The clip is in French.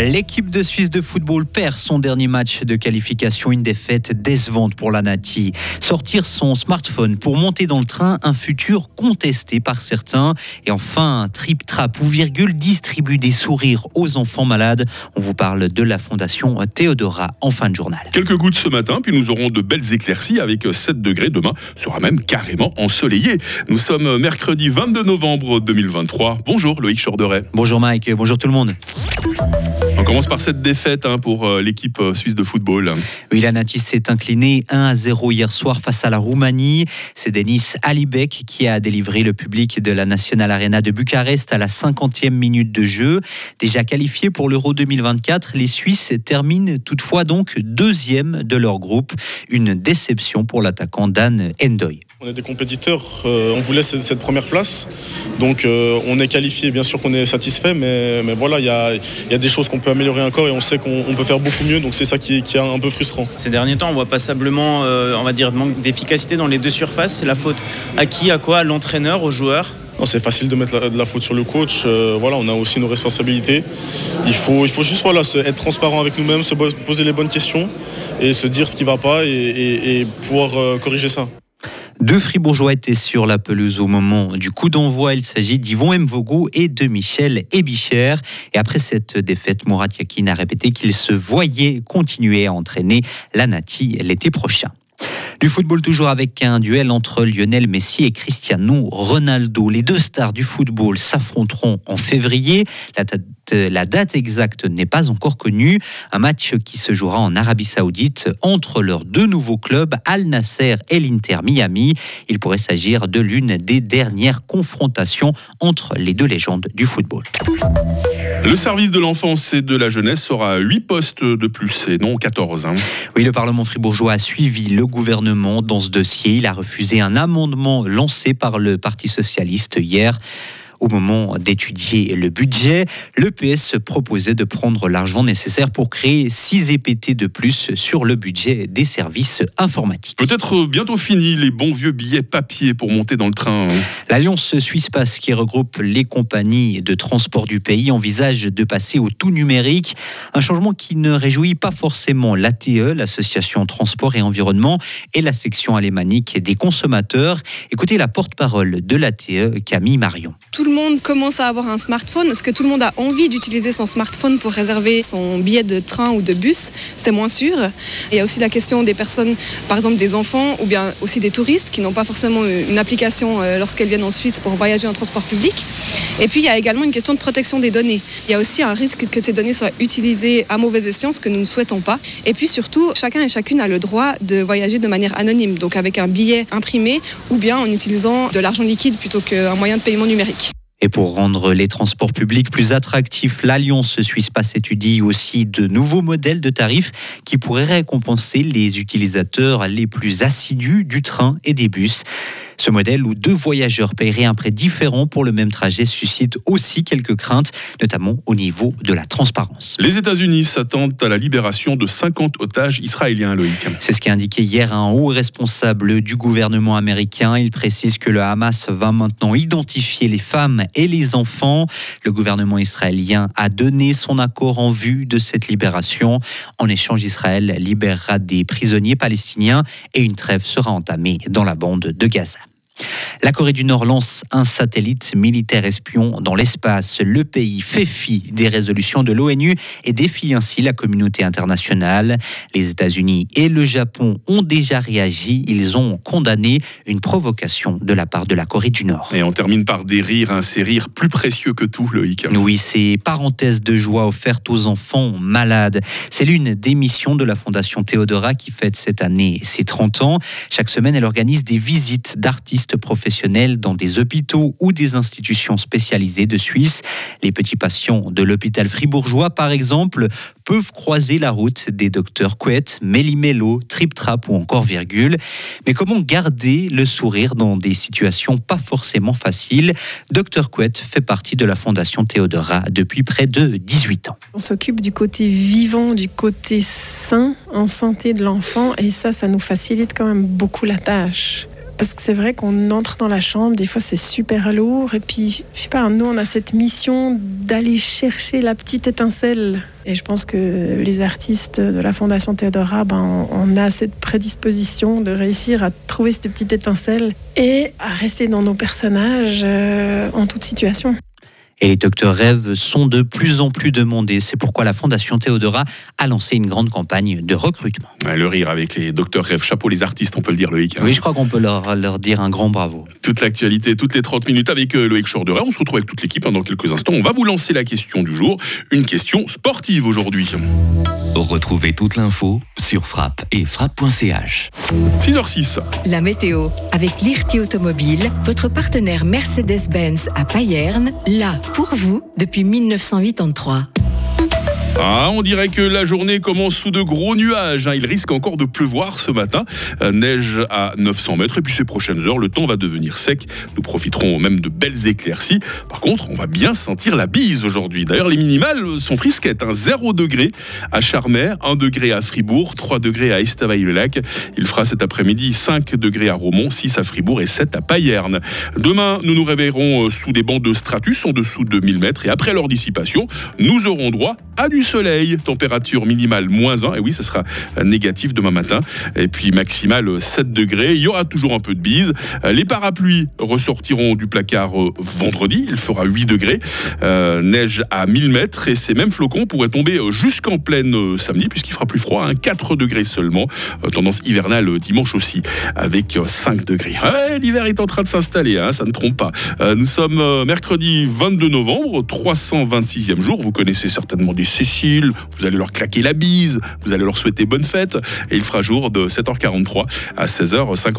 L'équipe de Suisse de football perd son dernier match de qualification, une défaite décevante pour la Nati. Sortir son smartphone pour monter dans le train, un futur contesté par certains. Et enfin, Trip Trap ou Virgule distribue des sourires aux enfants malades. On vous parle de la fondation Théodora en fin de journal. Quelques gouttes ce matin, puis nous aurons de belles éclaircies avec 7 degrés. Demain sera même carrément ensoleillé. Nous sommes mercredi 22 novembre 2023. Bonjour Loïc Chorderet. Bonjour Mike, bonjour tout le monde. On commence par cette défaite hein, pour euh, l'équipe euh, suisse de football. Oui, la Natis s'est inclinée 1 à 0 hier soir face à la Roumanie. C'est Denis Alibek qui a délivré le public de la National Arena de Bucarest à la 50e minute de jeu. Déjà qualifiés pour l'Euro 2024, les Suisses terminent toutefois donc deuxième de leur groupe. Une déception pour l'attaquant Dan Endoy. On est des compétiteurs, euh, on voulait cette, cette première place. Donc euh, on est qualifié, bien sûr qu'on est satisfait, mais, mais voilà, il y a, y a, des choses qu'on peut améliorer encore et on sait qu'on peut faire beaucoup mieux, donc c'est ça qui, qui, est un peu frustrant. Ces derniers temps, on voit passablement, euh, on va dire, manque d'efficacité dans les deux surfaces. C'est la faute à qui, à quoi À l'entraîneur, aux joueurs? C'est facile de mettre la, de la, faute sur le coach. Euh, voilà, on a aussi nos responsabilités. Il faut, il faut juste voilà, se, être transparent avec nous-mêmes, se poser les bonnes questions et se dire ce qui ne va pas et, et, et pouvoir euh, corriger ça. Deux Fribourgeois étaient sur la pelouse au moment du coup d'envoi. Il s'agit d'Yvon Mvogo et de Michel Ebicher. Et après cette défaite, Mourad Yakin a répété qu'il se voyait continuer à entraîner la Nati l'été prochain. Du football toujours avec un duel entre Lionel Messi et Cristiano Ronaldo. Les deux stars du football s'affronteront en février. La la date exacte n'est pas encore connue. Un match qui se jouera en Arabie Saoudite entre leurs deux nouveaux clubs, Al Nasser et l'Inter Miami. Il pourrait s'agir de l'une des dernières confrontations entre les deux légendes du football. Le service de l'enfance et de la jeunesse aura 8 postes de plus et non 14. Hein. Oui, le Parlement fribourgeois a suivi le gouvernement dans ce dossier. Il a refusé un amendement lancé par le Parti socialiste hier. Au moment d'étudier le budget, le PS proposait de prendre l'argent nécessaire pour créer 6 EPT de plus sur le budget des services informatiques. Peut-être bientôt fini les bons vieux billets papier pour monter dans le train. Hein. L'Alliance Suisse Pass, qui regroupe les compagnies de transport du pays, envisage de passer au tout numérique. Un changement qui ne réjouit pas forcément l'ATE, l'Association Transport et Environnement, et la section alémanique des consommateurs. Écoutez la porte-parole de l'ATE, Camille Marion tout le monde commence à avoir un smartphone. Est-ce que tout le monde a envie d'utiliser son smartphone pour réserver son billet de train ou de bus? C'est moins sûr. Il y a aussi la question des personnes, par exemple des enfants ou bien aussi des touristes qui n'ont pas forcément une application euh, lorsqu'elles viennent en Suisse pour voyager en transport public. Et puis il y a également une question de protection des données. Il y a aussi un risque que ces données soient utilisées à mauvais escient, ce que nous ne souhaitons pas. Et puis surtout, chacun et chacune a le droit de voyager de manière anonyme, donc avec un billet imprimé ou bien en utilisant de l'argent liquide plutôt qu'un moyen de paiement numérique. Et pour rendre les transports publics plus attractifs, l'Alliance Suisse Pass étudie aussi de nouveaux modèles de tarifs qui pourraient récompenser les utilisateurs les plus assidus du train et des bus. Ce modèle où deux voyageurs paieraient un prix différent pour le même trajet suscite aussi quelques craintes, notamment au niveau de la transparence. Les États-Unis s'attendent à la libération de 50 otages israéliens, Loïc. C'est ce qu'a indiqué hier un haut responsable du gouvernement américain. Il précise que le Hamas va maintenant identifier les femmes et les enfants. Le gouvernement israélien a donné son accord en vue de cette libération. En échange, Israël libérera des prisonniers palestiniens et une trêve sera entamée dans la bande de Gaza. La Corée du Nord lance un satellite militaire espion dans l'espace. Le pays fait fi des résolutions de l'ONU et défie ainsi la communauté internationale. Les États-Unis et le Japon ont déjà réagi. Ils ont condamné une provocation de la part de la Corée du Nord. Et on termine par des rires, hein, ces rires plus précieux que tout, Loïc. Oui, ces parenthèses de joie offertes aux enfants malades. C'est l'une des missions de la Fondation Théodora qui fête cette année ses 30 ans. Chaque semaine, elle organise des visites d'artistes professionnels dans des hôpitaux ou des institutions spécialisées de Suisse. Les petits patients de l'hôpital fribourgeois, par exemple, peuvent croiser la route des docteurs Couette, Méli-Mélo, Trip Trap ou encore Virgule. Mais comment garder le sourire dans des situations pas forcément faciles? Docteur Couette fait partie de la Fondation Théodora depuis près de 18 ans. On s'occupe du côté vivant, du côté sain, en santé de l'enfant, et ça, ça nous facilite quand même beaucoup la tâche. Parce que c'est vrai qu'on entre dans la chambre, des fois c'est super lourd. Et puis, je sais pas, nous on a cette mission d'aller chercher la petite étincelle Et je pense que les artistes de la Fondation Théodora, ben, on a cette prédisposition de réussir à trouver cette petite étincelle et à rester dans nos personnages euh, en toute situation. Et les docteurs rêves sont de plus en plus demandés. C'est pourquoi la Fondation Théodora a lancé une grande campagne de recrutement. Le rire avec les docteurs rêves, chapeau les artistes, on peut le dire Loïc. hein. Oui, je crois qu'on peut leur, leur dire un grand bravo. Toute l'actualité, toutes les 30 minutes avec euh, Loïc Chorderet. On se retrouve avec toute l'équipe hein, dans quelques instants. On va vous lancer la question du jour. Une question sportive aujourd'hui. Retrouvez toute l'info sur frappe et frappe.ch. 6h06. La météo avec Lirti Automobile, votre partenaire Mercedes-Benz à Payerne, là pour vous depuis 1983. Ah, on dirait que la journée commence sous de gros nuages. hein. Il risque encore de pleuvoir ce matin. Euh, neige à 900 mètres. Et puis ces prochaines heures, le temps va devenir sec. Nous profiterons même de belles éclaircies. Par contre, on va bien sentir la bise aujourd'hui. D'ailleurs, les minimales sont frisquettes. hein. 0 degré à Charmer, 1 degré à Fribourg, 3 degrés à Estavayer-le-Lac. Il fera cet après-midi 5 degrés à Romont, 6 à Fribourg et 7 à Payerne. Demain, nous nous réveillerons euh, sous des bancs de stratus en dessous de 1000 mètres. Et après leur dissipation, nous aurons droit du soleil. Température minimale moins 1. Et oui, ce sera négatif demain matin. Et puis maximale euh, 7 degrés. Il y aura toujours un peu de bise. Les parapluies ressortiront du placard euh, vendredi. Il fera 8 degrés. Euh, neige à 1000 mètres. Et ces mêmes flocons pourraient tomber jusqu'en pleine euh, samedi, puisqu'il fera plus froid. hein, 4 degrés seulement. Tendance hivernale dimanche aussi, avec euh, 5 degrés. L'hiver est en train de s'installer, hein, ça ne trompe pas. Nous sommes mercredi 22 novembre, 326e jour. Vous connaissez certainement des Cécile. Vous allez leur claquer la bise. Vous allez leur souhaiter bonne fête. Et il fera jour de 7h43 à 16h50.